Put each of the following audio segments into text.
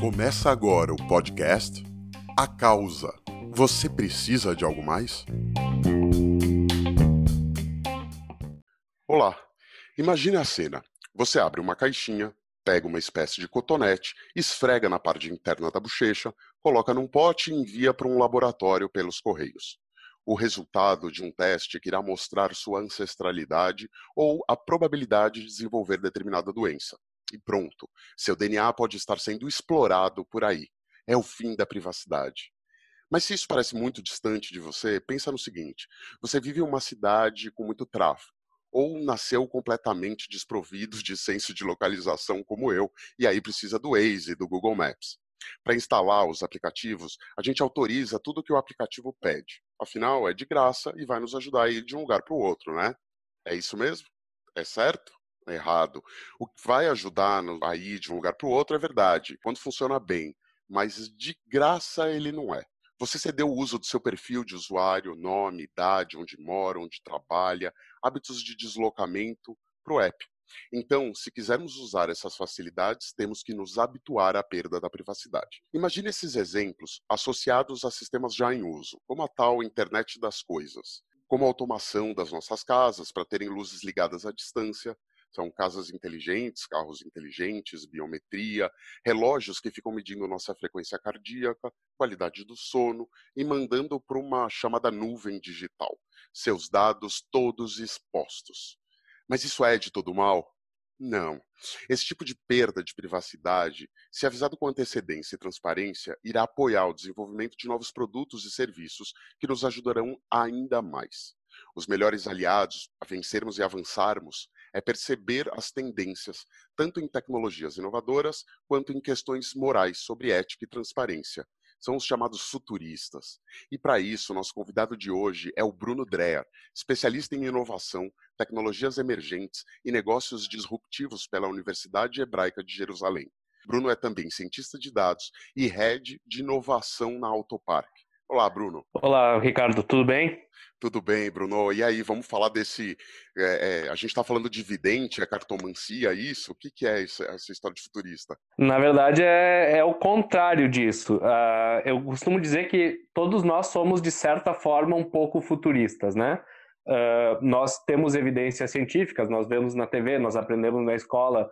Começa agora o podcast A Causa. Você precisa de algo mais? Olá, imagine a cena. Você abre uma caixinha, pega uma espécie de cotonete, esfrega na parte interna da bochecha, coloca num pote e envia para um laboratório pelos correios. O resultado de um teste que irá mostrar sua ancestralidade ou a probabilidade de desenvolver determinada doença. E pronto, seu DNA pode estar sendo explorado por aí. É o fim da privacidade. Mas se isso parece muito distante de você, pensa no seguinte: você vive em uma cidade com muito tráfego ou nasceu completamente desprovido de senso de localização como eu, e aí precisa do Waze e do Google Maps. Para instalar os aplicativos, a gente autoriza tudo que o aplicativo pede. Afinal, é de graça e vai nos ajudar a ir de um lugar para o outro, né? É isso mesmo? É certo? É errado. O que vai ajudar a ir de um lugar para o outro é verdade, quando funciona bem, mas de graça ele não é. Você cedeu o uso do seu perfil de usuário, nome, idade, onde mora, onde trabalha, hábitos de deslocamento para o app. Então, se quisermos usar essas facilidades, temos que nos habituar à perda da privacidade. Imagine esses exemplos associados a sistemas já em uso, como a tal internet das coisas, como a automação das nossas casas para terem luzes ligadas à distância, são casas inteligentes, carros inteligentes, biometria, relógios que ficam medindo nossa frequência cardíaca, qualidade do sono e mandando para uma chamada nuvem digital. Seus dados todos expostos. Mas isso é de todo mal? Não. Esse tipo de perda de privacidade, se avisado com antecedência e transparência, irá apoiar o desenvolvimento de novos produtos e serviços que nos ajudarão ainda mais. Os melhores aliados a vencermos e avançarmos é perceber as tendências, tanto em tecnologias inovadoras quanto em questões morais sobre ética e transparência. São os chamados futuristas. E para isso, nosso convidado de hoje é o Bruno Dreher, especialista em inovação, tecnologias emergentes e negócios disruptivos pela Universidade Hebraica de Jerusalém. Bruno é também cientista de dados e head de inovação na Autopark. Olá, Bruno. Olá, Ricardo, tudo bem? Tudo bem, Bruno. E aí, vamos falar desse. É, é, a gente está falando de vidente, é cartomancia, isso? O que, que é isso, essa história de futurista? Na verdade, é, é o contrário disso. Uh, eu costumo dizer que todos nós somos, de certa forma, um pouco futuristas, né? Uh, nós temos evidências científicas, nós vemos na TV, nós aprendemos na escola,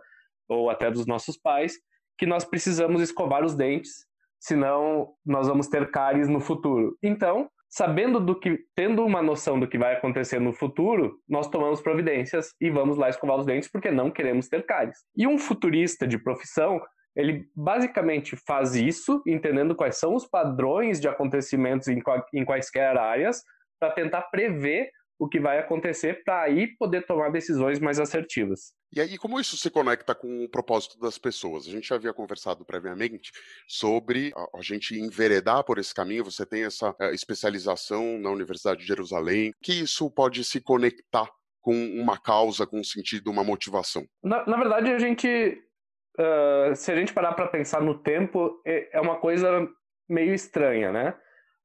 ou até dos nossos pais, que nós precisamos escovar os dentes senão nós vamos ter cáries no futuro. Então, sabendo do que, tendo uma noção do que vai acontecer no futuro, nós tomamos providências e vamos lá escovar os dentes porque não queremos ter cáries. E um futurista de profissão, ele basicamente faz isso, entendendo quais são os padrões de acontecimentos em, em quaisquer áreas, para tentar prever o que vai acontecer para aí poder tomar decisões mais assertivas. E aí, como isso se conecta com o propósito das pessoas? A gente já havia conversado previamente sobre a, gente enveredar por esse caminho. Você tem essa uh, especialização na Universidade de Jerusalém, que isso pode se conectar com uma causa, com um sentido, uma motivação? Na, na verdade, a gente, uh, se a gente parar para pensar no tempo, é, é uma coisa meio estranha, né?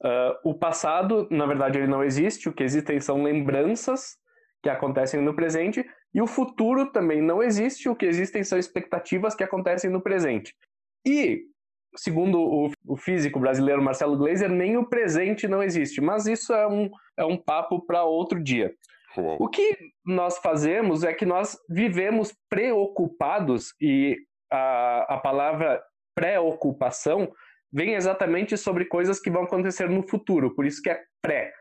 Uh, o passado, na verdade, ele não existe. O que existem são lembranças que acontecem no presente. E o futuro também não existe. O que existem são expectativas que acontecem no presente. E, segundo o, o físico brasileiro Marcelo Gleiser, nem o presente não existe. Mas isso é um, é um papo para outro dia. Uou. O que nós fazemos é que nós vivemos preocupados, e a, a palavra preocupação vem exatamente sobre coisas que vão acontecer no futuro, por isso que é pré.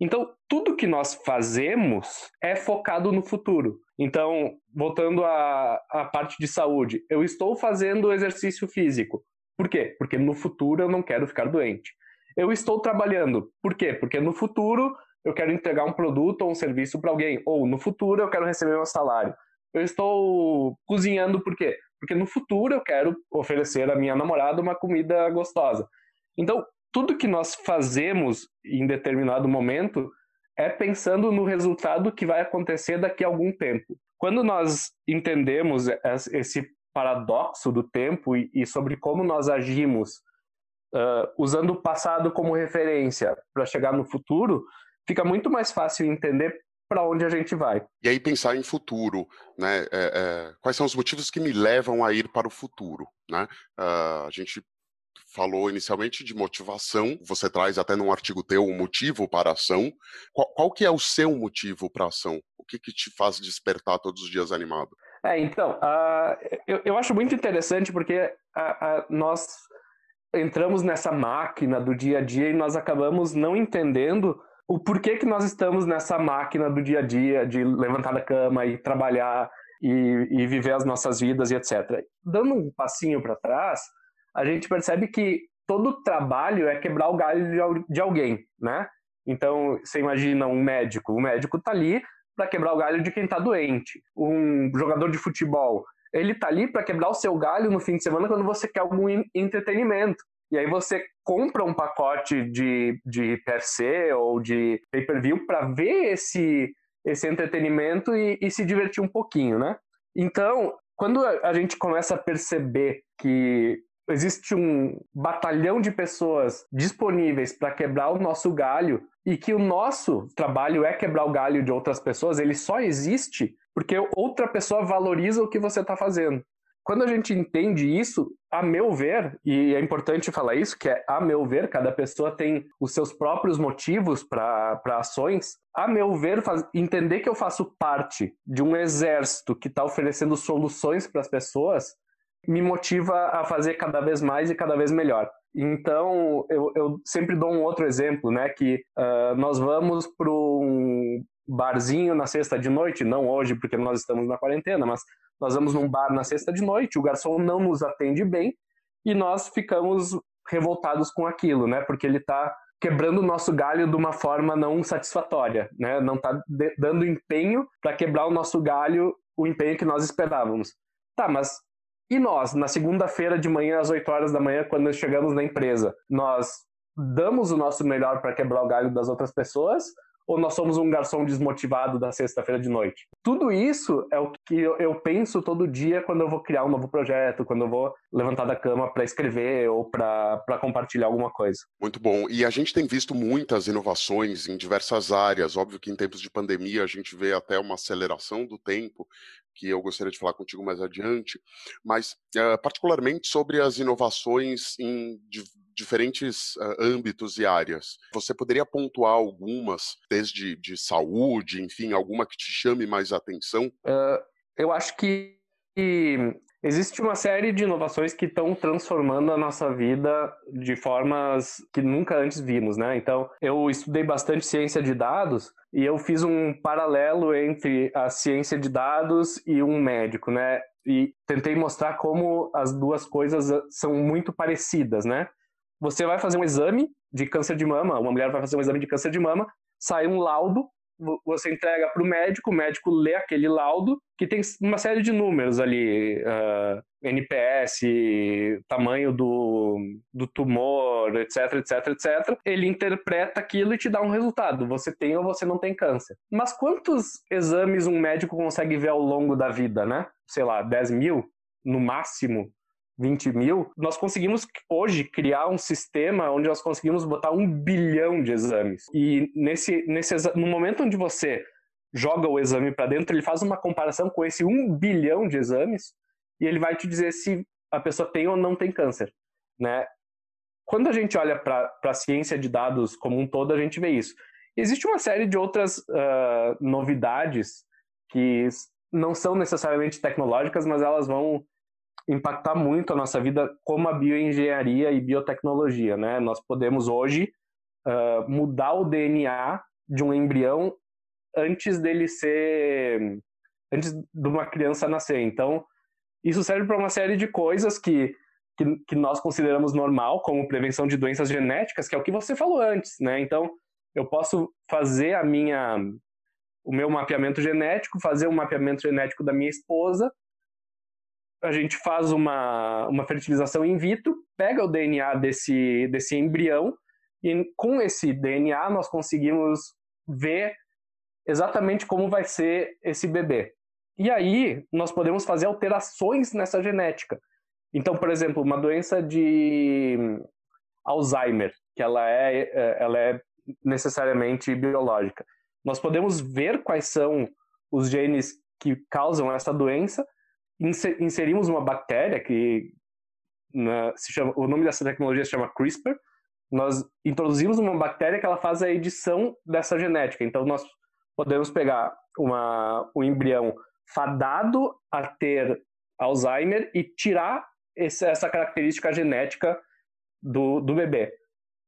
Então, tudo que nós fazemos é focado no futuro. Então, voltando à, à parte de saúde, eu estou fazendo exercício físico. Por quê? Porque no futuro eu não quero ficar doente. Eu estou trabalhando. Por quê? Porque no futuro eu quero entregar um produto ou um serviço para alguém. Ou no futuro eu quero receber meu salário. Eu estou cozinhando por quê? Porque no futuro eu quero oferecer à minha namorada uma comida gostosa. Então, tudo que nós fazemos em determinado momento é pensando no resultado que vai acontecer daqui a algum tempo. Quando nós entendemos esse paradoxo do tempo e, sobre como nós agimos uh, usando o passado como referência para chegar no futuro, fica muito mais fácil entender para onde a gente vai. E aí pensar em futuro, né? É, é, quais são os motivos que me levam a ir para o futuro, né? Uh, a gente falou inicialmente de motivação, você traz até num artigo teu um motivo para a ação. Qual, qual que é o seu motivo para a ação? O que, que te faz despertar todos os dias animado? É, então, uh, eu, eu acho muito interessante porque uh, uh, nós entramos nessa máquina do dia a dia e nós acabamos não entendendo o porquê que nós estamos nessa máquina do dia a dia, de levantar da cama e trabalhar e, e viver as nossas vidas e etc. Dando um passinho para trás, a gente percebe que todo trabalho é quebrar o galho de alguém, né? Então, você imagina um médico, o médico está ali para quebrar o galho de quem está doente. Um jogador de futebol, ele está ali para quebrar o seu galho no fim de semana quando você quer algum entretenimento. E aí você compra um pacote de, de per ou de pay-per-view para ver esse, esse entretenimento e, e se divertir um pouquinho, né? Então, quando a gente começa a perceber que existe um batalhão de pessoas disponíveis para quebrar o nosso galho e que o nosso trabalho é quebrar o galho de outras pessoas, ele só existe porque outra pessoa valoriza o que você está fazendo. Quando a gente entende isso, a meu ver, e é importante falar isso, que é a meu ver, cada pessoa tem os seus próprios motivos para ações. A meu ver, faz, entender que eu faço parte de um exército que está oferecendo soluções para as pessoas me motiva a fazer cada vez mais e cada vez melhor. Então, eu, eu sempre dou um outro exemplo, né? Que uh, nós vamos para um barzinho na sexta de noite, não hoje porque nós estamos na quarentena, mas nós vamos num bar na sexta de noite, o garçom não nos atende bem e nós ficamos revoltados com aquilo, né? Porque ele está quebrando o nosso galho de uma forma não satisfatória, né? Não está dando empenho para quebrar o nosso galho, o empenho que nós esperávamos. Tá, mas e nós, na segunda-feira de manhã, às 8 horas da manhã, quando chegamos na empresa, nós damos o nosso melhor para quebrar o galho das outras pessoas ou nós somos um garçom desmotivado da sexta-feira de noite? Tudo isso é o que eu penso todo dia quando eu vou criar um novo projeto, quando eu vou levantar da cama para escrever ou para compartilhar alguma coisa. Muito bom. E a gente tem visto muitas inovações em diversas áreas. Óbvio que em tempos de pandemia a gente vê até uma aceleração do tempo, que eu gostaria de falar contigo mais adiante, mas uh, particularmente sobre as inovações em diferentes uh, âmbitos e áreas. Você poderia pontuar algumas, desde de saúde, enfim, alguma que te chame mais atenção? Uh, eu acho que existe uma série de inovações que estão transformando a nossa vida de formas que nunca antes vimos, né? Então, eu estudei bastante ciência de dados e eu fiz um paralelo entre a ciência de dados e um médico, né? E tentei mostrar como as duas coisas são muito parecidas, né? Você vai fazer um exame de câncer de mama, uma mulher vai fazer um exame de câncer de mama, sai um laudo, você entrega para o médico, o médico lê aquele laudo, que tem uma série de números ali, uh, NPS, tamanho do, do tumor, etc, etc, etc. Ele interpreta aquilo e te dá um resultado. Você tem ou você não tem câncer. Mas quantos exames um médico consegue ver ao longo da vida, né? Sei lá, 10 mil? No máximo? 20 mil, nós conseguimos hoje criar um sistema onde nós conseguimos botar um bilhão de exames. E nesse, nesse no momento onde você joga o exame para dentro, ele faz uma comparação com esse um bilhão de exames e ele vai te dizer se a pessoa tem ou não tem câncer, né? Quando a gente olha para a ciência de dados como um todo, a gente vê isso. Existe uma série de outras uh, novidades que não são necessariamente tecnológicas, mas elas vão impactar muito a nossa vida como a bioengenharia e biotecnologia, né? Nós podemos hoje uh, mudar o DNA de um embrião antes dele ser antes de uma criança nascer. Então, isso serve para uma série de coisas que, que, que nós consideramos normal, como prevenção de doenças genéticas, que é o que você falou antes, né? Então, eu posso fazer a minha o meu mapeamento genético, fazer um mapeamento genético da minha esposa a gente faz uma, uma fertilização in vitro, pega o DNA desse, desse embrião e com esse DNA nós conseguimos ver exatamente como vai ser esse bebê. E aí nós podemos fazer alterações nessa genética. Então, por exemplo, uma doença de Alzheimer, que ela é, é ela é necessariamente biológica. Nós podemos ver quais são os genes que causam essa doença, inserimos uma bactéria que na, se chama, o nome dessa tecnologia se chama CRISPR. Nós introduzimos uma bactéria que ela faz a edição dessa genética. Então nós podemos pegar uma, um embrião fadado a ter Alzheimer e tirar esse, essa característica genética do, do bebê.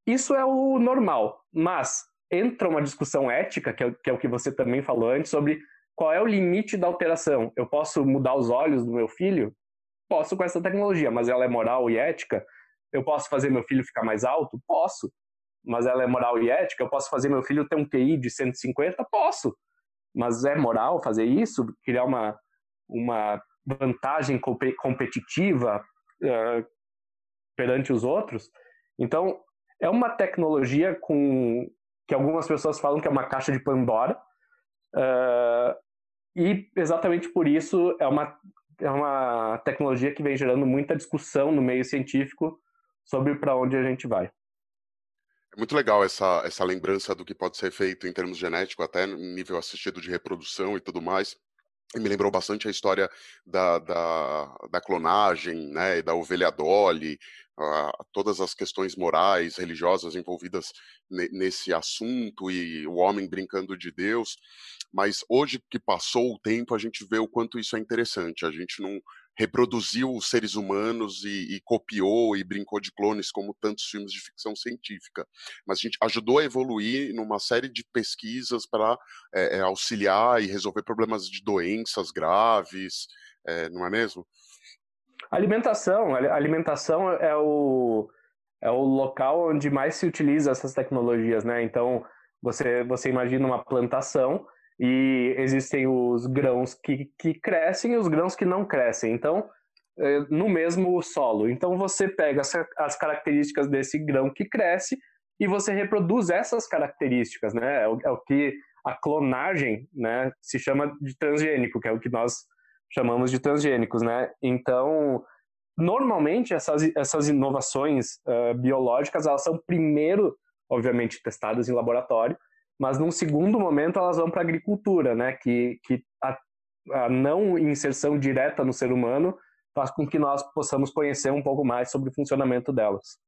Isso é o normal, mas entra uma discussão ética, que é, que é o que você também falou antes, sobre qual é o limite da alteração. Eu posso mudar os olhos do meu filho? Posso com essa tecnologia, mas ela é moral e ética? Eu posso fazer meu filho ficar mais alto? Posso. Mas ela é moral e ética? Eu posso fazer meu filho ter um QI de 150? Posso. Mas é moral fazer isso? Criar uma, uma vantagem competitiva uh, perante os outros? Então, é uma tecnologia com que algumas pessoas falam que é uma caixa de Pandora, uh, e exatamente por isso é uma, é uma tecnologia que vem gerando muita discussão no meio científico sobre para onde a gente vai. É muito legal essa, essa lembrança do que pode ser feito em termos genéticos, até nível assistido de reprodução e tudo mais. E me lembrou bastante a história da, da, da clonagem, né, e da ovelha Dolly, uh, todas as questões morais, religiosas envolvidas nesse assunto e o homem brincando de Deus. Mas hoje que passou o tempo, a gente vê o quanto isso é interessante. A gente não reproduziu os seres humanos e, e, copiou e brincou de clones como tantos filmes de ficção científica, mas a gente ajudou a evoluir numa série de pesquisas para é, é, auxiliar e resolver problemas de doenças graves, é, não é mesmo? Alimentação, alimentação é o é o local onde mais se utiliza essas tecnologias, né? Então você você imagina uma plantação e existem os grãos que, que crescem e os grãos que não crescem. Então, é, no mesmo solo. Então, você pega as características desse grão que cresce e você reproduz essas características, né? É o, é o que a clonagem, né, se chama de transgênico, que é o que nós chamamos de transgênicos, né? Então, normalmente essas, essas inovações uh, biológicas elas são primeiro, obviamente, testadas em laboratório, mas num segundo momento elas vão para a agricultura, né? Que, que a, a, não inserção direta no ser humano faz com que nós possamos conhecer um pouco mais sobre o funcionamento delas.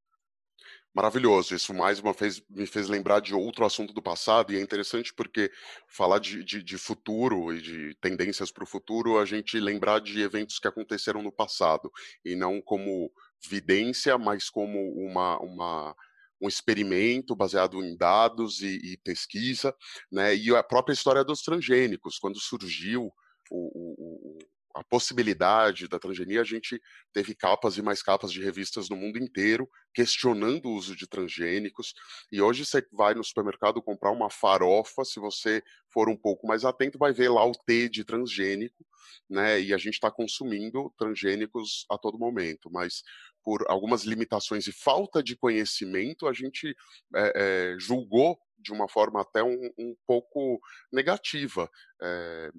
Maravilhoso, isso mais uma vez me fez lembrar de outro assunto do passado, e é interessante porque falar de, de, de futuro e de tendências para o futuro, a gente lembrar de eventos que aconteceram no passado, e não como vidência, mas como uma, uma um experimento baseado em dados e, e, pesquisa, né? E a própria história dos transgênicos, quando surgiu o, o, a possibilidade da transgenia, a gente teve capas e mais capas de revistas no mundo inteiro questionando o uso de transgênicos. E hoje você vai no supermercado comprar uma farofa, se você for um pouco mais atento, vai ver lá o T de transgênico, né? E a gente está consumindo transgênicos a todo momento, mas por algumas limitações e falta de conhecimento, a gente é, é, julgou de uma forma até um, um pouco negativa. É,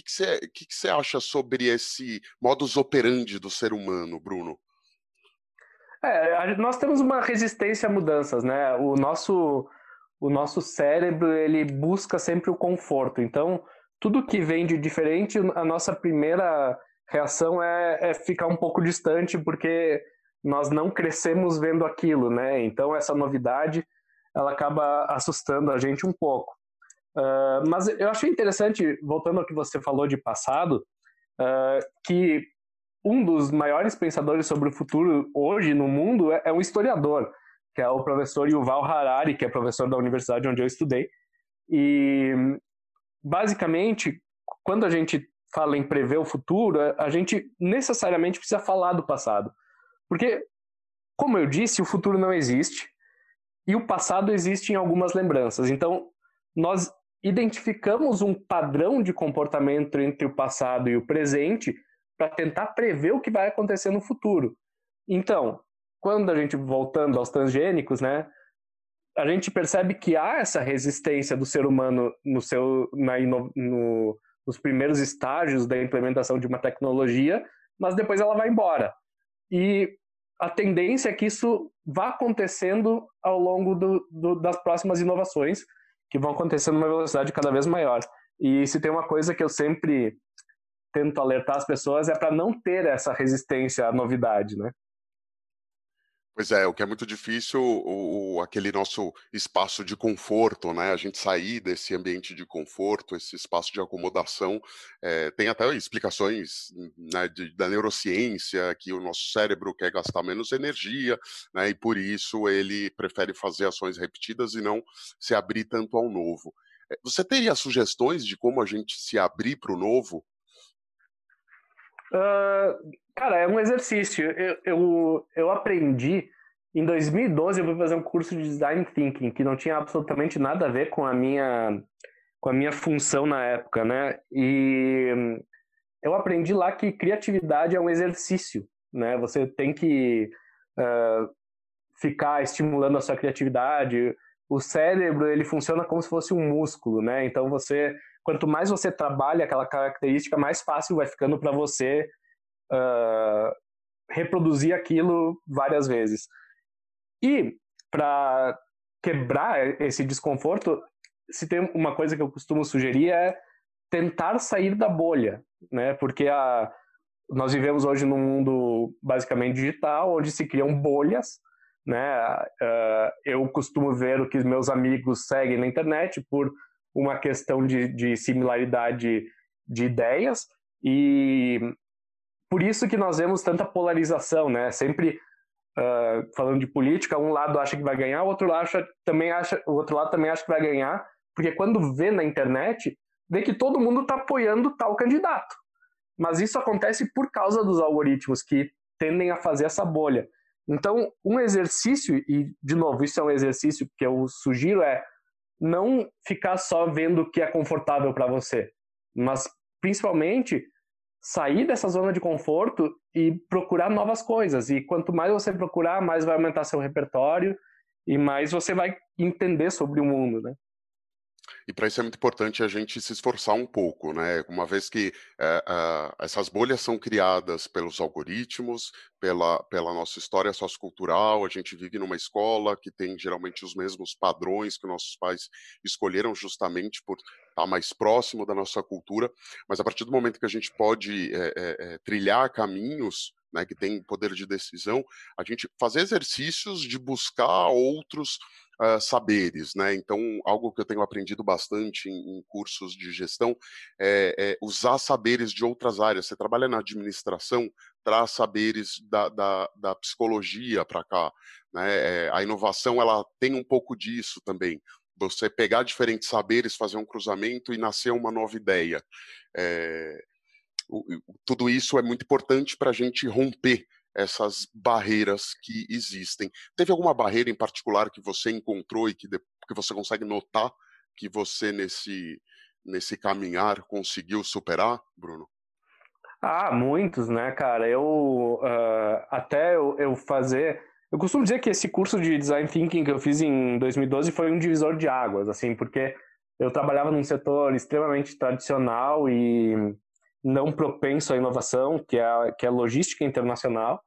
que você que que acha sobre esse modus operandi do ser humano, Bruno? É, nós temos uma resistência a mudanças, né? O nosso, o nosso cérebro ele busca sempre o conforto. Então, tudo que vem de diferente, a nossa primeira reação é, é ficar um pouco distante, porque nós não crescemos vendo aquilo, né? Então, essa novidade ela acaba assustando a gente um pouco. Uh, mas eu achei interessante, voltando ao que você falou de passado, uh, que um dos maiores pensadores sobre o futuro hoje no mundo é, é, um historiador, que é o professor Yuval Harari, que é professor da universidade onde eu estudei. E, basicamente, quando a gente fala em prever o futuro, a gente necessariamente precisa falar do passado. Porque, como eu disse, o futuro não existe e o passado existe em algumas lembranças. Então, nós identificamos um padrão de comportamento entre o passado e o presente para tentar prever o que vai acontecer no futuro. Então, quando a gente voltando aos transgênicos, né, a gente percebe que há essa resistência do ser humano no seu na, no, nos primeiros estágios da implementação de uma tecnologia, mas depois ela vai embora. E a tendência é que isso vá acontecendo ao longo do, do, das próximas inovações, que vão acontecer numa velocidade cada vez maior. E se tem uma coisa que eu sempre tento alertar as pessoas é para não ter essa resistência à novidade, né? Pois é, o que é muito difícil, o, o, aquele nosso espaço de conforto, né? A gente sair desse ambiente de conforto, esse espaço de acomodação. É, tem até explicações né, de, da neurociência que o nosso cérebro quer gastar menos energia, né? E por isso ele prefere fazer ações repetidas e não se abrir tanto ao novo. É, você teria sugestões de como a gente se abrir para o novo? Uh, cara, é um exercício. Eu, eu, eu aprendi. Em 2012, eu fui fazer um curso de design thinking que não tinha absolutamente nada a ver com a minha com a minha função na época, né? E eu aprendi lá que criatividade é um exercício, né? Você tem que uh, ficar estimulando a sua criatividade. O cérebro ele funciona como se fosse um músculo, né? Então você quanto mais você trabalha aquela característica, mais fácil vai ficando para você uh, reproduzir aquilo várias vezes. E para quebrar esse desconforto, se tem uma coisa que eu costumo sugerir é tentar sair da bolha, né? Porque a, nós vivemos hoje num mundo basicamente digital, onde se criam bolhas, né? Uh, eu costumo ver o que meus amigos seguem na internet por uma questão de, de similaridade de ideias e por isso que nós vemos tanta polarização, né? Sempre uh, falando de política, um lado acha que vai ganhar, o outro lado acha, também acha, o outro lado também acha que vai ganhar, porque quando vê na internet, vê que todo mundo está apoiando tal candidato. Mas isso acontece por causa dos algoritmos que tendem a fazer essa bolha. Então, um exercício, e de novo, isso é um exercício que eu sugiro, é não ficar só vendo o que é confortável para você, mas principalmente sair dessa zona de conforto e procurar novas coisas. E quanto mais você procurar, mais vai aumentar seu repertório e mais você vai entender sobre o mundo, né? E para isso é muito importante a gente se esforçar um pouco, né? Uma vez que é, é, essas bolhas são criadas pelos algoritmos, pela, pela nossa história sociocultural, a gente vive numa escola que tem geralmente os mesmos padrões que nossos pais escolheram justamente por estar mais próximo da nossa cultura, mas a partir do momento que a gente pode é, trilhar caminhos né, que tem poder de decisão, a gente fazer exercícios de buscar outros uh, saberes, né? Então, algo que eu tenho aprendido bastante em, em cursos de gestão é, é, usar saberes de outras áreas. Você trabalha na administração, traz saberes da, da, da psicologia para cá, né? É, a inovação ela tem um pouco disso também. Você pegar diferentes saberes, fazer um cruzamento e nascer uma nova ideia. É, tudo isso é muito importante para a gente romper essas barreiras que existem. Teve alguma barreira em particular que você encontrou e que, de, que você consegue notar que você nesse nesse caminhar conseguiu superar, Bruno? Ah, muitos, né, cara? Eu uh, até eu, eu, fazer, eu costumo dizer que esse curso de design thinking que eu fiz em 2012 foi um divisor de águas, assim, porque eu trabalhava num setor extremamente tradicional e não propenso à inovação, que é a, que é logística internacional.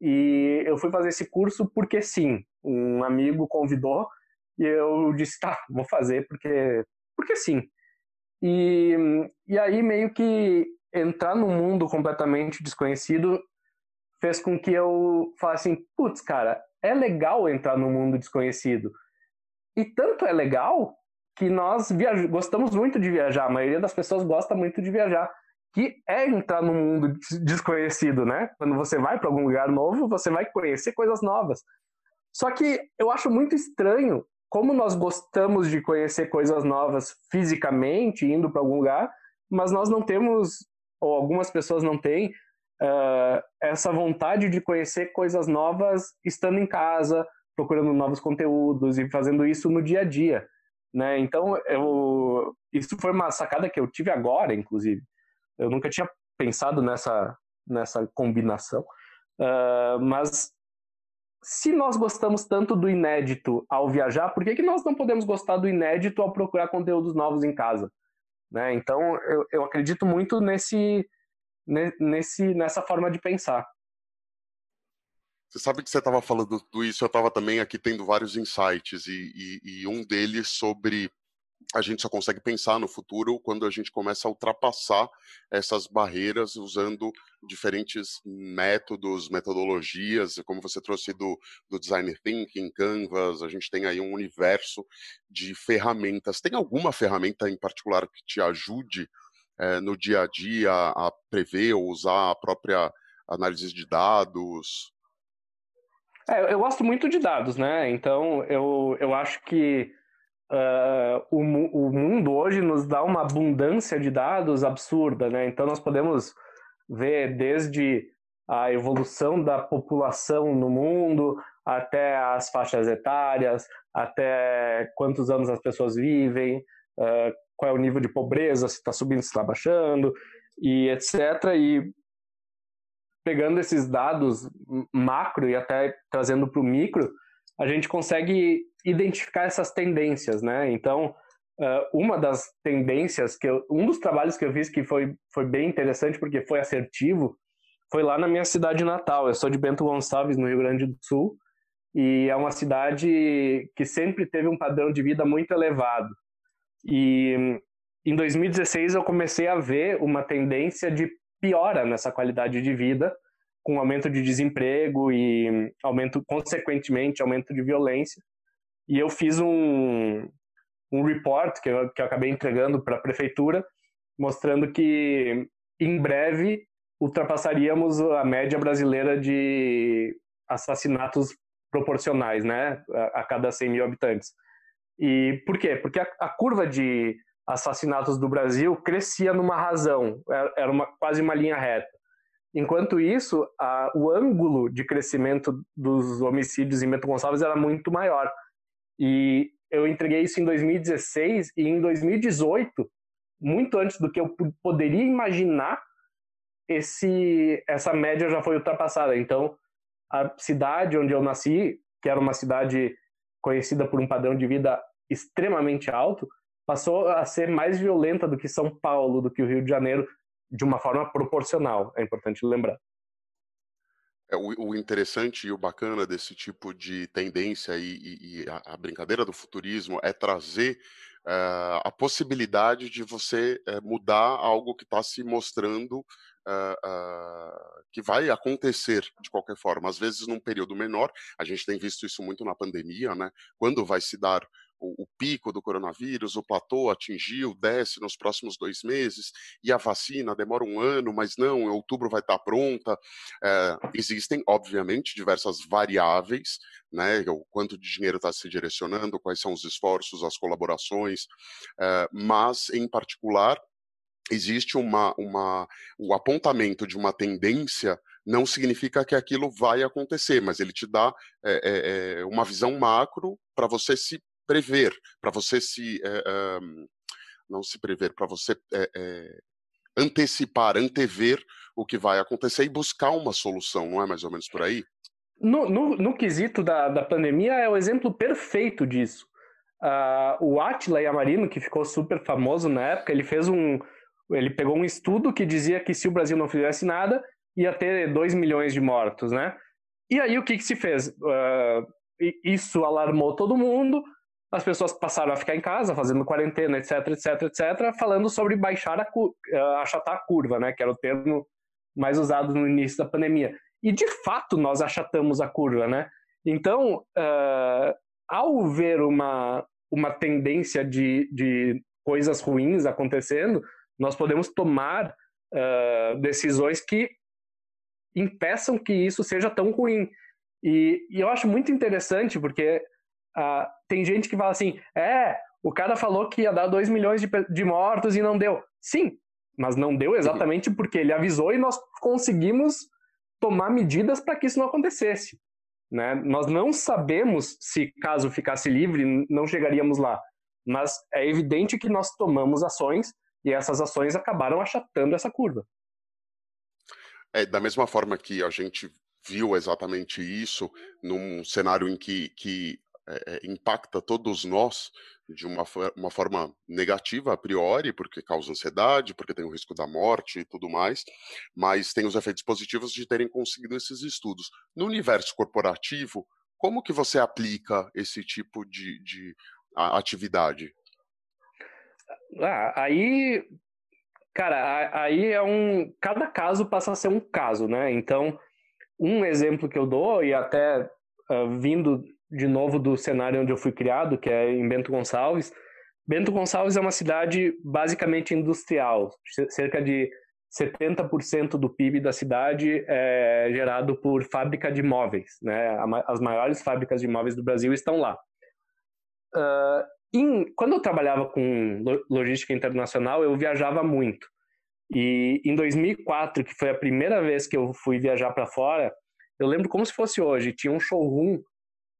E eu fui fazer esse curso porque sim, um amigo convidou e eu disse, tá, vou fazer porque, porque sim. E, e aí meio que entrar num mundo completamente desconhecido fez com que eu falasse assim, putz, cara, é legal entrar num mundo desconhecido. E tanto é legal que nós gostamos muito de viajar, a maioria das pessoas gosta muito de viajar que é entrar num mundo desconhecido, né? Quando você vai para algum lugar novo, você vai conhecer coisas novas. Só que eu acho muito estranho como nós gostamos de conhecer coisas novas fisicamente, indo para algum lugar, mas nós não temos, ou algumas pessoas não têm, uh, essa vontade de conhecer coisas novas estando em casa, procurando novos conteúdos e fazendo isso no dia a dia. Né? Então, eu, isso foi uma sacada que eu tive agora, inclusive. Eu nunca tinha pensado nessa, nessa combinação. Uh, mas se nós gostamos tanto do inédito ao viajar, por que, que nós não podemos gostar do inédito ao procurar conteúdos novos em casa? Né? Então, eu, eu acredito muito nesse, nesse, nessa forma de pensar. Você sabe que você estava falando tudo isso, eu estava também aqui tendo vários insights, e, e, e, um deles sobre a gente só consegue pensar no futuro quando a gente começa a ultrapassar essas barreiras usando diferentes métodos, metodologias, como você trouxe do, do design thinking, Canvas, a gente tem aí um universo de ferramentas. Tem alguma ferramenta em particular que te ajude é, no dia a dia a prever ou usar a própria análise de dados? É, eu gosto muito de dados, né? Então eu, eu acho que uh, o, o mundo hoje nos dá uma abundância de dados absurda, né? Então nós podemos ver desde a evolução da população no mundo até as faixas etárias, até quantos anos as pessoas vivem, uh, qual é o nível de pobreza, se está subindo, se está baixando, e etc. E pegando esses dados macro e até trazendo para o micro, a gente consegue identificar essas tendências, né? Então, uma das tendências que eu, um dos trabalhos que eu fiz que foi foi bem interessante porque foi assertivo, foi lá na minha cidade natal. Eu sou de Bento Gonçalves, no Rio Grande do Sul, e é uma cidade que sempre teve um padrão de vida muito elevado. E em 2016 eu comecei a ver uma tendência de piora nessa qualidade de vida, com aumento de desemprego e aumento, consequentemente, aumento de violência. E eu fiz um, um report que eu, que eu acabei entregando para a prefeitura, mostrando que em breve ultrapassaríamos a média brasileira de assassinatos proporcionais, né, a, a cada 100 mil habitantes. E por quê? Porque a, a curva de assassinatos do Brasil crescia numa razão, era uma, quase uma linha reta. Enquanto isso, a, o ângulo de crescimento dos homicídios em Bento Gonçalves era muito maior. E eu entreguei isso em 2016 e em 2018, muito antes do que eu poderia imaginar, esse, essa média já foi ultrapassada. Então, a cidade onde eu nasci, que era uma cidade conhecida por um padrão de vida extremamente alto, passou a ser mais violenta do que São Paulo, do que o Rio de Janeiro, de uma forma proporcional, é importante lembrar. É, o, o, interessante e o bacana desse tipo de tendência e, e, e a, a, brincadeira do futurismo é trazer uh, a possibilidade de você uh, mudar algo que está se mostrando uh, que vai acontecer de qualquer forma. Às vezes, num período menor, a gente tem visto isso muito na pandemia, né? Quando vai se dar o, o, pico do coronavírus, o platô atingiu, desce nos próximos dois meses, e a vacina demora um ano, mas não, em outubro vai estar pronta. É, existem, obviamente, diversas variáveis, né, o quanto de dinheiro está se direcionando, quais são os esforços, as colaborações, é, mas, em particular, existe uma, uma, o apontamento de uma tendência não significa que aquilo vai acontecer, mas ele te dá é, é, uma visão macro para você se prever, para você se. É, não se prever, para você é, antecipar, antever o que vai acontecer e buscar uma solução, não é mais ou menos por aí? No, no, no quesito da, da pandemia, é o exemplo perfeito disso. Uh, o Atila Yamarino, que ficou super famoso na época, ele fez um. Ele pegou um estudo que dizia que se o Brasil não fizesse nada, ia ter 2 milhões de mortos, né? E aí o que, que se fez? Uh, isso alarmou todo mundo, as pessoas passaram a ficar em casa, fazendo quarentena, etc, etc, etc, falando sobre baixar a eh, achatar a curva, né, que era o termo mais usado no início da pandemia. E de fato nós achatamos a curva, né? Então, uh, ao ver uma, uma tendência de, de coisas ruins acontecendo, nós podemos tomar uh, decisões que impeçam que isso seja tão ruim. E, e eu acho muito interessante porque Uh, tem gente que fala assim: é, o cara falou que ia dar 2 milhões de, de mortos e não deu. Sim, mas não deu exatamente porque ele avisou e nós conseguimos tomar medidas para que isso não acontecesse. Né? Nós não sabemos se, caso ficasse livre, não chegaríamos lá. Mas é evidente que nós tomamos ações e essas ações acabaram achatando essa curva. É, da mesma forma que a gente viu exatamente isso num cenário em que, que é, impacta todos nós de uma, uma forma negativa a priori, porque causa ansiedade, porque tem o risco da morte e tudo mais, mas tem os efeitos positivos de terem conseguido esses estudos. No universo corporativo, como que você aplica esse tipo de, de atividade? Ah, aí, cara, aí é um. Cada caso passa a ser um caso, né? Então, um exemplo que eu dou, e até uh, vindo de novo do cenário onde eu fui criado, que é em Bento Gonçalves. Bento Gonçalves é uma cidade basicamente industrial, cerca de 70% do PIB da cidade é gerado por fábrica de imóveis. Né? As maiores fábricas de imóveis do Brasil estão lá. Uh, em, quando eu trabalhava com logística internacional, eu viajava muito. E em 2004, que foi a primeira vez que eu fui viajar para fora, eu lembro como se fosse hoje. Tinha um showroom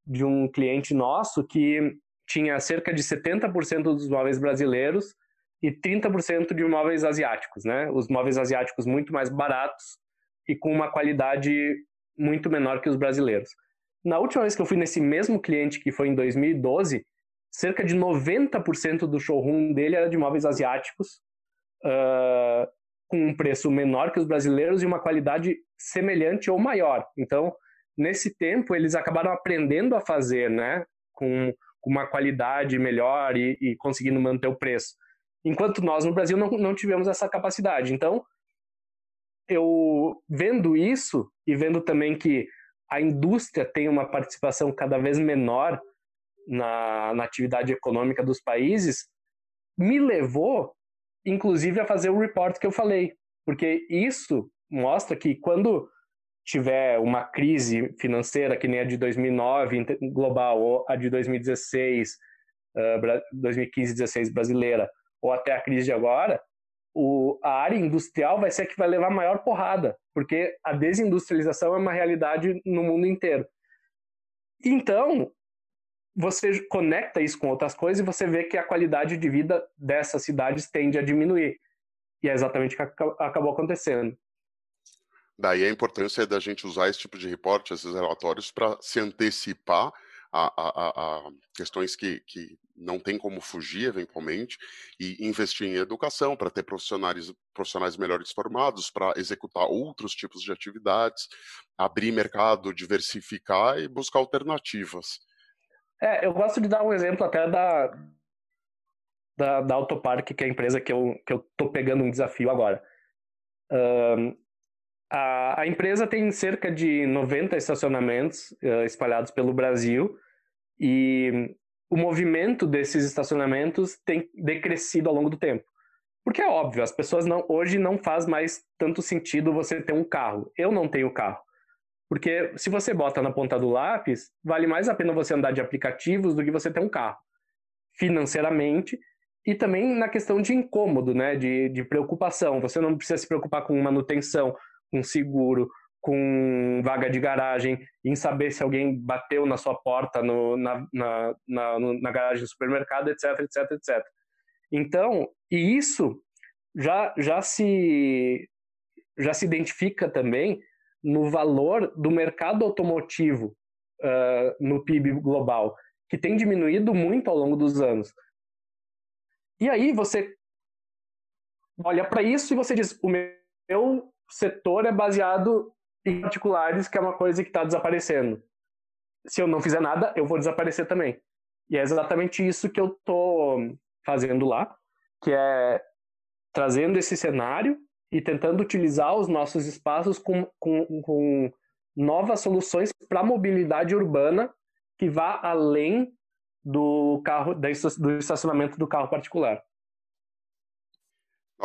de um cliente nosso que tinha cerca de 70% dos móveis brasileiros e 30% de móveis asiáticos, né? Os móveis asiáticos muito mais baratos e com uma qualidade muito menor que os brasileiros. Na última vez que eu fui nesse mesmo cliente, que foi em 2012, cerca de 90% do showroom dele era de móveis asiáticos, uh, com um preço menor que os brasileiros e uma qualidade semelhante ou maior. Então, nesse tempo, eles acabaram aprendendo a fazer, né? Com, uma qualidade melhor e, e conseguindo manter o preço enquanto nós no Brasil não, não tivemos essa capacidade. Então, eu vendo isso e vendo também que a indústria tem uma participação cada vez menor na, na atividade econômica dos países, me levou, inclusive, a fazer o report que eu falei, porque isso mostra que quando tiver uma crise financeira que nem a de 2009 global ou a de 2016, uh, 2015 16 brasileira, ou até a crise de agora, o, a área industrial vai ser a que vai levar maior porrada, porque a desindustrialização é uma realidade no mundo inteiro. Então, você conecta isso com outras coisas e você vê que a qualidade de vida dessas cidades tende a diminuir. E é exatamente o que acabou acontecendo. Daí a importância da gente usar esse tipo de reporte, esses relatórios, para se antecipar a, a, a questões que, que não tem como fugir eventualmente e investir em educação para ter profissionais profissionais melhores formados para executar outros tipos de atividades, abrir mercado, diversificar e buscar alternativas. É, eu gosto de dar um exemplo até da da, da Autopark, que é a empresa que eu que eu pegando um desafio agora. Um, a, a empresa tem cerca de 90 estacionamentos uh, espalhados pelo Brasil e o movimento desses estacionamentos tem decrescido ao longo do tempo. Porque é óbvio, as pessoas não hoje não faz mais tanto sentido você ter um carro. Eu não tenho carro. Porque se você bota na ponta do lápis, vale mais a pena você andar de aplicativos do que você ter um carro. Financeiramente e também na questão de incômodo, né? de, de preocupação. Você não precisa se preocupar com manutenção, com seguro, com vaga de garagem, em saber se alguém bateu na sua porta no, na, na, na, na garagem do supermercado, etc, etc, etc. Então, e isso já, já, se, já se identifica também no valor do mercado automotivo uh, no PIB global, que tem diminuído muito ao longo dos anos. E aí você olha para isso e você diz: o meu setor é baseado em particulares, que é uma coisa que está desaparecendo. Se eu não fizer nada, eu vou desaparecer também. E é exatamente isso que eu estou fazendo lá, que é trazendo esse cenário e tentando utilizar os nossos espaços com, com, com novas soluções para mobilidade urbana que vá além do carro do estacionamento do carro particular.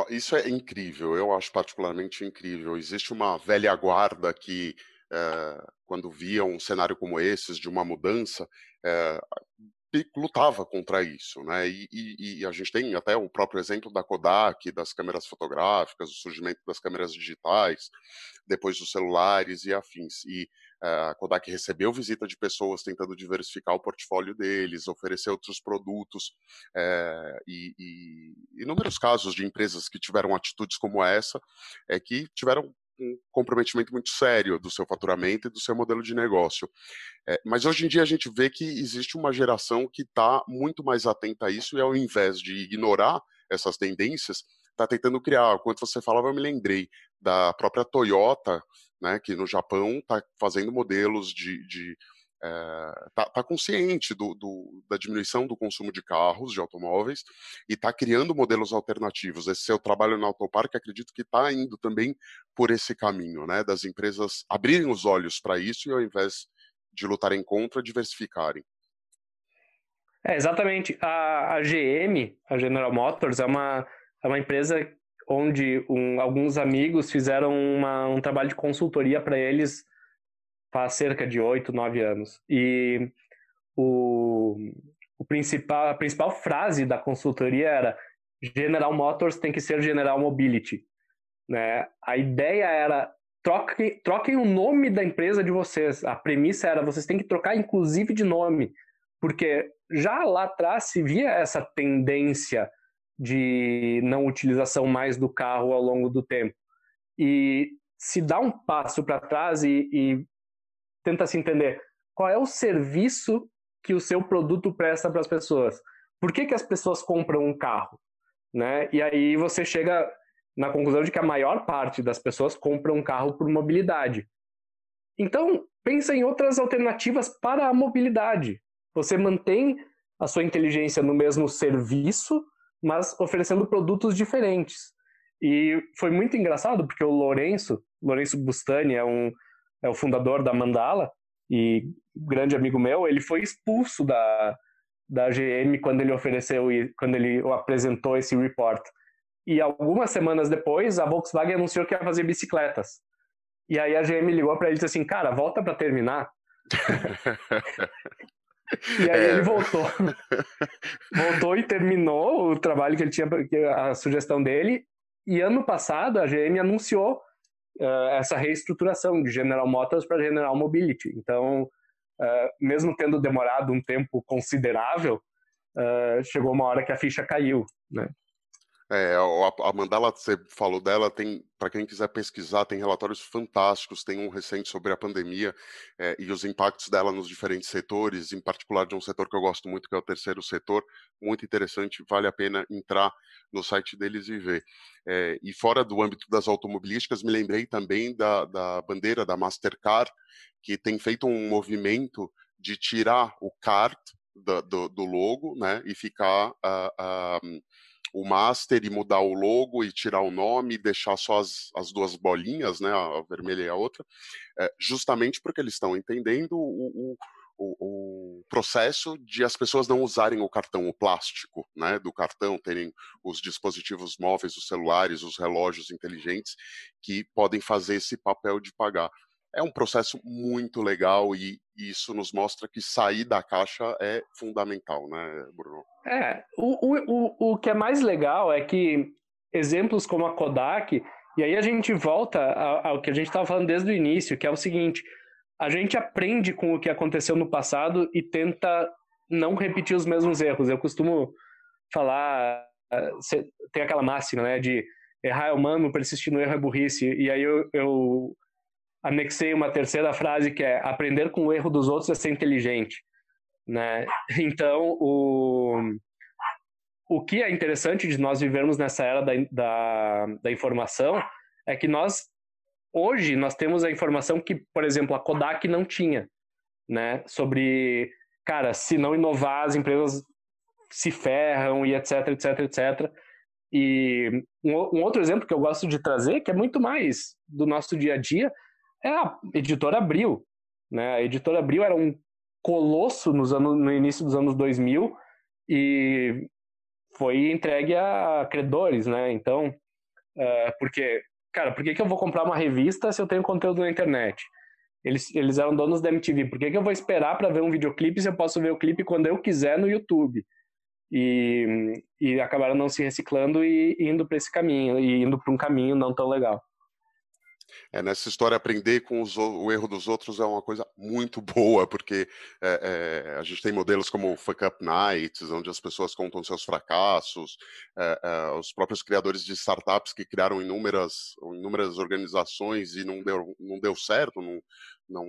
Isso é incrível, eu acho particularmente incrível. Existe uma velha guarda que, é, quando via um cenário como esse, de uma mudança, é, lutava contra isso, né? E, e, e, a gente tem até o próprio exemplo da Kodak, das câmeras fotográficas, o surgimento das câmeras digitais, depois dos celulares e afins. E a Kodak recebeu visita de pessoas tentando diversificar o portfólio deles, oferecer outros produtos, é, e, e inúmeros casos de empresas que tiveram atitudes como essa, é que tiveram um comprometimento muito sério do seu faturamento e do seu modelo de negócio. É, mas hoje em dia a gente vê que existe uma geração que está muito mais atenta a isso e ao invés de ignorar essas tendências, está tentando criar. Quando você falava, eu me lembrei da própria Toyota, né, que no Japão está fazendo modelos de, de é, tá consciente do, do, da diminuição do consumo de carros, de automóveis, e está criando modelos alternativos. Esse seu trabalho na Autopark, acredito que está indo também por esse caminho, né, das empresas abrirem os olhos para isso e ao invés de lutarem contra, diversificarem. É, exatamente. A, a, GM, a General Motors, é uma, é uma empresa onde um, alguns amigos fizeram uma, um trabalho de consultoria para eles faz cerca de oito, nove anos. E o, o principal, a principal frase da consultoria era General Motors tem que ser General Mobility. Né? A ideia era troquem, troquem o nome da empresa de vocês. A premissa era vocês têm que trocar inclusive de nome, porque já lá atrás se via essa tendência de não utilização mais do carro ao longo do tempo. E se dá um passo para trás e, e tenta se entender qual é o serviço que o seu produto presta para as pessoas. Por que, que as pessoas compram um carro? Né? E aí você chega na conclusão de que a maior parte das pessoas compra um carro por mobilidade. Então, pensa em outras alternativas para a mobilidade. Você mantém a sua inteligência no mesmo serviço, mas oferecendo produtos diferentes. E foi muito engraçado porque o Lourenço, Lourenço Bustani é um é o fundador da Mandala e grande amigo meu, ele foi expulso da, da GM quando ele ofereceu quando ele apresentou esse report. E algumas semanas depois, a Volkswagen anunciou que ia fazer bicicletas. E aí a GM ligou para ele e disse assim: "Cara, volta para terminar". e aí é. ele voltou. voltou e terminou o trabalho que ele tinha, a sugestão dele. E ano passado a GM anunciou uh, essa reestruturação de General Motors para General Mobility. Então, uh, mesmo tendo demorado um tempo considerável, uh, chegou uma hora que a ficha caiu, né? É, a Mandala, você falou dela, tem, para quem quiser pesquisar, tem relatórios fantásticos, tem um recente sobre a pandemia é, e os impactos dela nos diferentes setores, em particular de um setor que eu gosto muito, que é o terceiro setor, muito interessante, vale a pena entrar no site deles e ver. É, e fora do âmbito das automobilísticas, me lembrei também da, da bandeira da Mastercard, que tem feito um movimento de tirar o card do, do, do logo, né, e ficar... Uh, uh, o master e mudar o logo e tirar o nome e deixar só as, as duas bolinhas, né, a vermelha e a outra, é, justamente porque eles estão entendendo o, o, o, processo de as pessoas não usarem o cartão, o plástico né, do cartão, terem os dispositivos móveis, os celulares, os relógios inteligentes que podem fazer esse papel de pagar é um processo muito legal e isso nos mostra que sair da caixa é fundamental, né, Bruno? É, o, o, o que é mais legal é que exemplos como a Kodak, e aí a gente volta ao que a gente estava falando desde o início, que é o seguinte, a gente aprende com o que aconteceu no passado e tenta não repetir os mesmos erros. Eu costumo falar, tem aquela máxima, né, de errar é humano, persistir no erro é burrice, e aí eu, eu anexei uma terceira frase que é aprender com o erro dos outros é ser inteligente, né? Então, o, o que é interessante de nós vivermos nessa era da, da, da informação é que nós, hoje, nós temos a informação que, por exemplo, a Kodak não tinha, né? Sobre, cara, se não inovar, as empresas se ferram e etc, etc, etc. E um, um outro exemplo que eu gosto de trazer, que é muito mais do nosso dia a dia, é a editora Abril. Né? A editora Abril era um colosso nos anos, no início dos anos 2000 e foi entregue a credores, né? Então, uh, porque, cara, por que, que eu vou comprar uma revista se eu tenho conteúdo na internet? Eles, eles eram donos da MTV. Por que, que eu vou esperar para ver um videoclipe se eu posso ver o clipe quando eu quiser no YouTube? E, e acabaram não se reciclando e, indo para esse caminho, e indo para um caminho não tão legal. É, nessa história, aprender com os, o erro dos outros é uma coisa muito boa, porque é, é, a gente tem modelos como Fuck Up Nights, onde as pessoas contam seus fracassos, os próprios criadores de startups que criaram inúmeras, inúmeras organizações e não deu, não deu certo, não, não,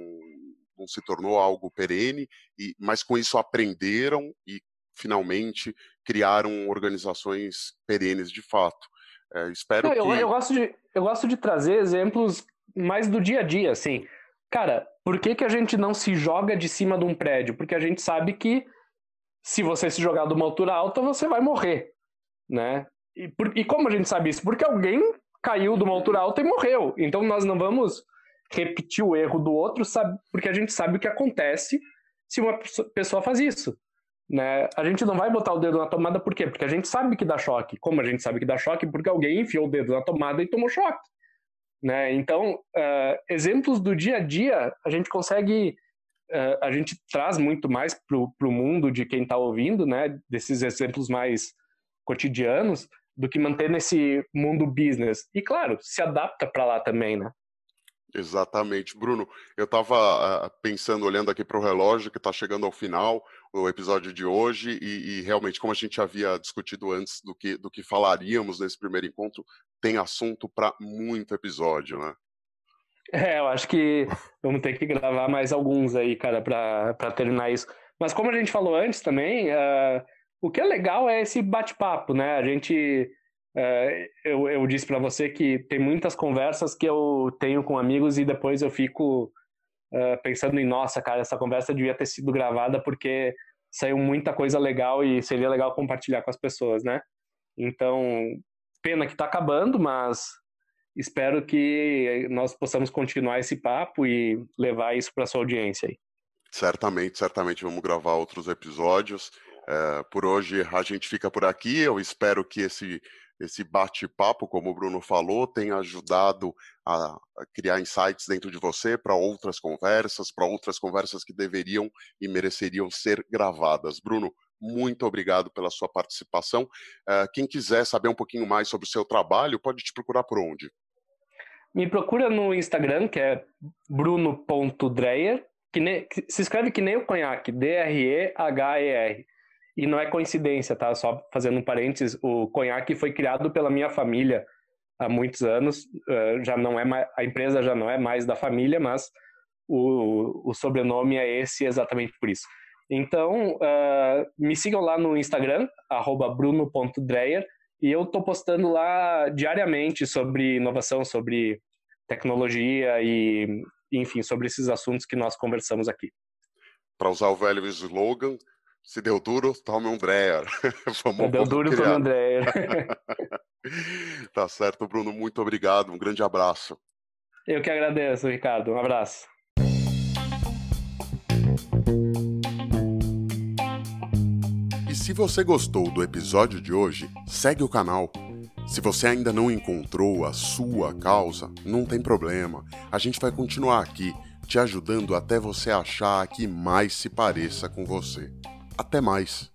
não se tornou algo perene, e, mas com isso aprenderam e finalmente criaram organizações perenes de fato. É, espero eu, que. Eu gosto, de, eu gosto de trazer exemplos mais do dia a dia, assim. Cara, por que, que a gente não se joga de cima de um prédio? Porque a gente sabe que se você se jogar de uma altura alta, você vai morrer, né? E, por, e como a gente sabe isso? Porque alguém caiu de uma altura alta e morreu. Então nós não vamos repetir o erro do outro, sabe, porque a gente sabe o que acontece se uma pessoa faz isso. Né? A gente não vai botar o dedo na tomada por quê? Porque a gente sabe que dá choque. Como a gente sabe que dá choque? Porque alguém enfiou o dedo na tomada e tomou choque. Né? Então, uh, exemplos do dia a dia, a gente consegue, uh, a gente traz muito mais para o mundo de quem está ouvindo, né? desses exemplos mais cotidianos, do que manter nesse mundo business. E, claro, se adapta para lá também, né? Exatamente. Bruno, eu estava uh, pensando, olhando aqui para o relógio, que está chegando ao final o episódio de hoje, e, e, realmente, como a gente havia discutido antes do que, do que falaríamos nesse primeiro encontro, tem assunto para muito episódio, né? É, eu acho que vamos ter que gravar mais alguns aí, cara, para terminar isso. Mas como a gente falou antes também, uh, o que é legal é esse bate-papo, né? A gente é, eu, eu disse para você que tem muitas conversas que eu tenho com amigos e depois eu fico uh, pensando em, nossa, cara, essa conversa devia ter sido gravada porque saiu muita coisa legal e seria legal compartilhar com as pessoas, né? Então, pena que está acabando, mas espero que nós possamos continuar esse papo e levar isso para sua audiência aí. Certamente, certamente vamos gravar outros episódios. É, por hoje a gente fica por aqui. Eu espero que esse esse bate-papo, como o Bruno falou, tem ajudado a, criar insights dentro de você para outras conversas, para outras conversas que deveriam e mereceriam ser gravadas. Bruno, muito obrigado pela sua participação. Uh, quem quiser saber um pouquinho mais sobre o seu trabalho, pode te procurar por onde? Me procura no Instagram, que é bruno.dreyer, que, que se escreve que nem o conhaque, D-R-E-H-E-R. E não é coincidência, tá? Só fazendo um parênteses, o conhaque foi criado pela minha família há muitos anos. Uh, já não é mais, a empresa já não é mais da família, mas o, o sobrenome é esse exatamente por isso. Então, uh, me sigam lá no Instagram, bruno.dreyer, e eu estou postando lá diariamente sobre inovação, sobre tecnologia e, enfim, sobre esses assuntos que nós conversamos aqui. Para usar o velho slogan, se deu duro, tome um Dreyer. Vamos Se deu duro, tome um Dreyer. tá certo, Bruno. Muito obrigado. Um grande abraço. Eu que agradeço, Ricardo. Um abraço. E se você gostou do episódio de hoje, segue o canal. Se você ainda não encontrou a sua causa, não tem problema. A gente vai continuar aqui, te ajudando até você achar a que mais se pareça com você. Até mais!